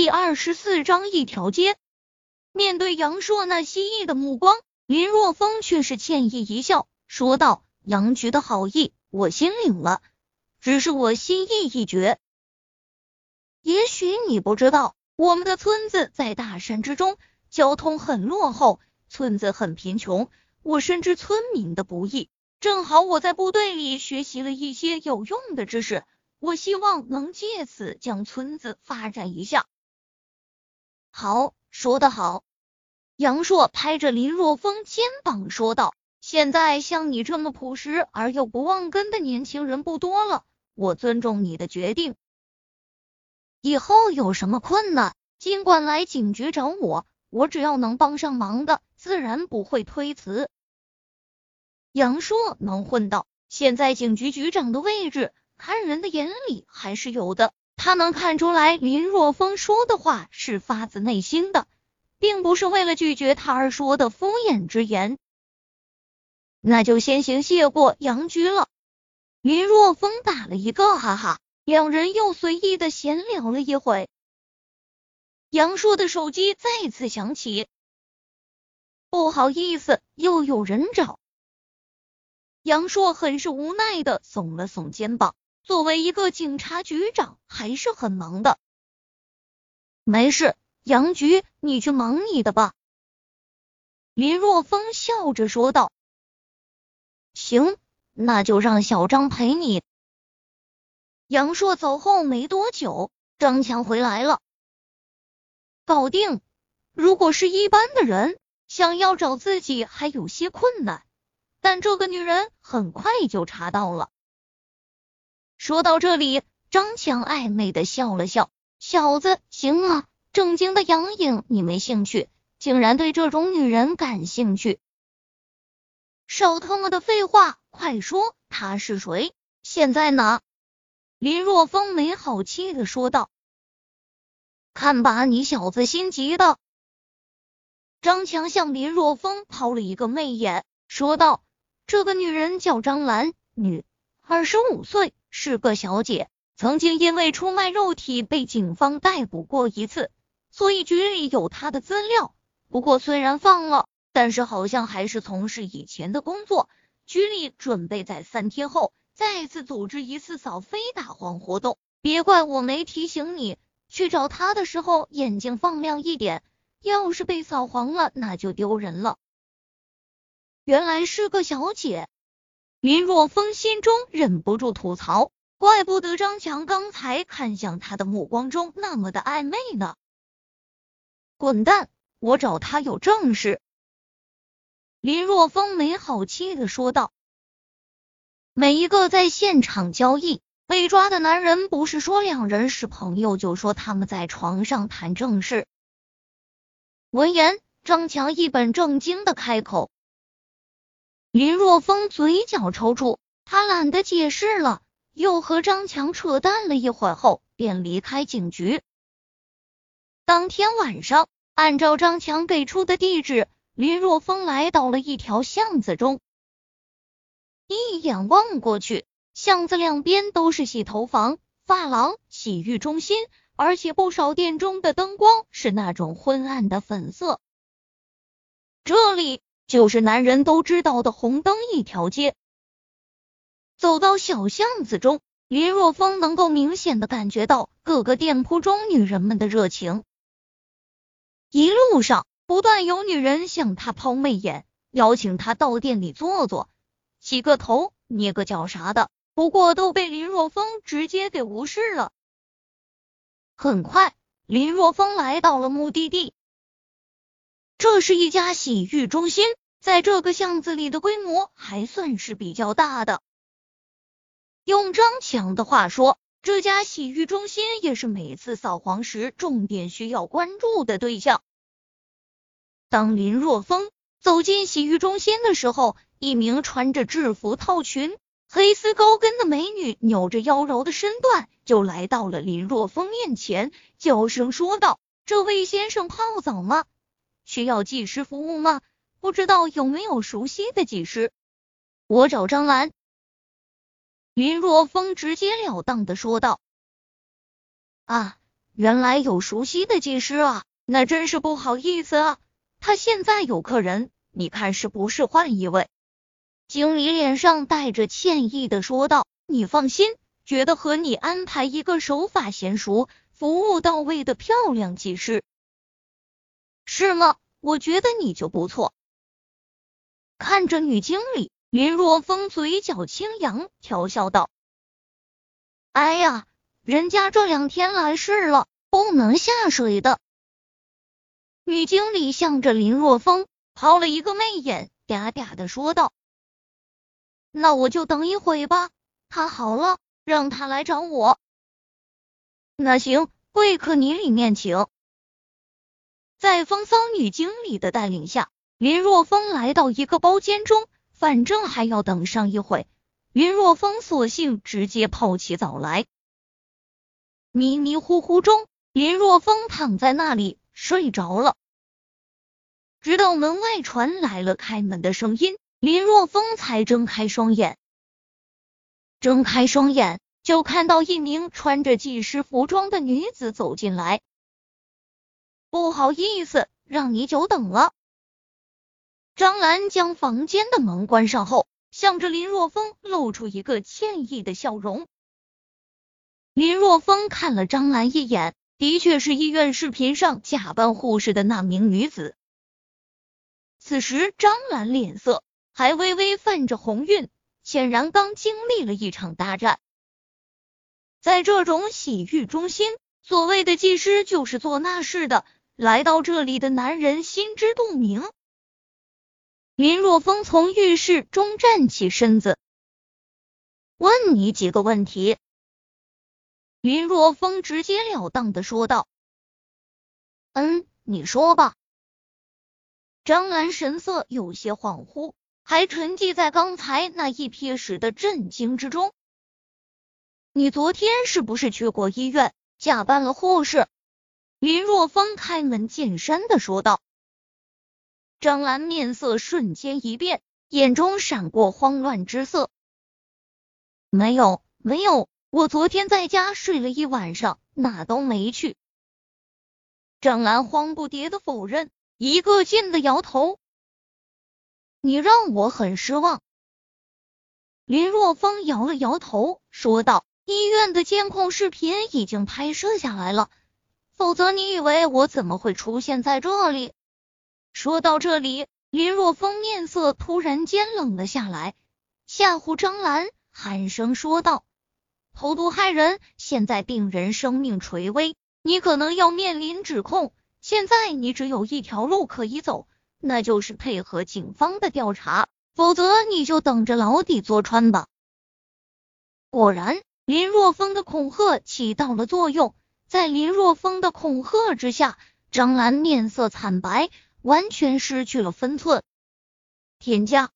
第二十四章一条街。面对杨硕那蜥蜴的目光，林若风却是歉意一笑，说道：“杨局的好意，我心领了，只是我心意已决。也许你不知道，我们的村子在大山之中，交通很落后，村子很贫穷。我深知村民的不易，正好我在部队里学习了一些有用的知识，我希望能借此将村子发展一下。”好，说得好。杨硕拍着林若风肩膀说道：“现在像你这么朴实而又不忘根的年轻人不多了，我尊重你的决定。以后有什么困难，尽管来警局找我，我只要能帮上忙的，自然不会推辞。”杨硕能混到现在警局局长的位置，看人的眼里还是有的。他能看出来，林若风说的话是发自内心的，并不是为了拒绝他而说的敷衍之言。那就先行谢过杨局了。林若风打了一个哈哈，两人又随意的闲聊了一会。杨硕的手机再次响起，不好意思，又有人找。杨硕很是无奈的耸了耸肩膀。作为一个警察局长，还是很忙的。没事，杨局，你去忙你的吧。林若风笑着说道。行，那就让小张陪你。杨硕走后没多久，张强回来了。搞定。如果是一般的人，想要找自己还有些困难，但这个女人很快就查到了。说到这里，张强暧昧的笑了笑：“小子，行啊，正经的杨颖你没兴趣，竟然对这种女人感兴趣。少他妈的废话，快说他是谁？现在呢？”林若风没好气的说道：“看把你小子心急的。”张强向林若风抛了一个媚眼，说道：“这个女人叫张兰，女，二十五岁。”是个小姐，曾经因为出卖肉体被警方逮捕过一次，所以局里有她的资料。不过虽然放了，但是好像还是从事以前的工作。局里准备在三天后再次组织一次扫非打黄活动，别怪我没提醒你，去找她的时候眼睛放亮一点，要是被扫黄了，那就丢人了。原来是个小姐。林若风心中忍不住吐槽：“怪不得张强刚才看向他的目光中那么的暧昧呢。”滚蛋！我找他有正事。”林若风没好气的说道。每一个在现场交易被抓的男人，不是说两人是朋友，就说他们在床上谈正事。闻言，张强一本正经的开口。林若风嘴角抽搐，他懒得解释了，又和张强扯淡了一会儿后，便离开警局。当天晚上，按照张强给出的地址，林若风来到了一条巷子中。一眼望过去，巷子两边都是洗头房、发廊、洗浴中心，而且不少店中的灯光是那种昏暗的粉色。这里。就是男人都知道的红灯一条街。走到小巷子中，林若风能够明显的感觉到各个店铺中女人们的热情。一路上不断有女人向他抛媚眼，邀请他到店里坐坐、洗个头、捏个脚啥的，不过都被林若风直接给无视了。很快，林若风来到了目的地。这是一家洗浴中心，在这个巷子里的规模还算是比较大的。用张强的话说，这家洗浴中心也是每次扫黄时重点需要关注的对象。当林若风走进洗浴中心的时候，一名穿着制服套裙、黑丝高跟的美女扭着妖娆的身段就来到了林若风面前，娇声说道：“这位先生泡澡吗？”需要技师服务吗？不知道有没有熟悉的技师？我找张兰。林若风直截了当的说道。啊，原来有熟悉的技师啊，那真是不好意思啊。他现在有客人，你看是不是换一位？经理脸上带着歉意的说道：“你放心，觉得和你安排一个手法娴熟、服务到位的漂亮技师，是吗？我觉得你就不错。”看着女经理，林若风嘴角轻扬，调笑道：“哎呀。”人家这两天来事了，不能下水的。女经理向着林若风抛了一个媚眼，嗲嗲的说道：“那我就等一会吧，他好了，让他来找我。”那行，贵客你里面请。在风骚女经理的带领下，林若风来到一个包间中，反正还要等上一会，林若风索性直接泡起澡来。迷迷糊糊中，林若风躺在那里睡着了。直到门外传来了开门的声音，林若风才睁开双眼。睁开双眼，就看到一名穿着技师服装的女子走进来。不好意思，让你久等了。张兰将房间的门关上后，向着林若风露出一个歉意的笑容。林若风看了张兰一眼，的确是医院视频上假扮护士的那名女子。此时张兰脸色还微微泛着红晕，显然刚经历了一场大战。在这种洗浴中心，所谓的技师就是做那事的，来到这里的男人心知肚明。林若风从浴室中站起身子，问你几个问题。林若风直截了当的说道：“嗯，你说吧。”张兰神色有些恍惚，还沉寂在刚才那一瞥时的震惊之中。你昨天是不是去过医院，假扮了护士？林若风开门见山的说道。张兰面色瞬间一变，眼中闪过慌乱之色。没有，没有。我昨天在家睡了一晚上，哪都没去。张兰慌不迭的否认，一个劲的摇头。你让我很失望。林若风摇了摇头，说道：“医院的监控视频已经拍摄下来了，否则你以为我怎么会出现在这里？”说到这里，林若风面色突然间冷了下来，吓唬张兰，喊声说道。投毒害人，现在病人生命垂危，你可能要面临指控。现在你只有一条路可以走，那就是配合警方的调查，否则你就等着牢底坐穿吧。果然，林若风的恐吓起到了作用，在林若风的恐吓之下，张兰面色惨白，完全失去了分寸。天价。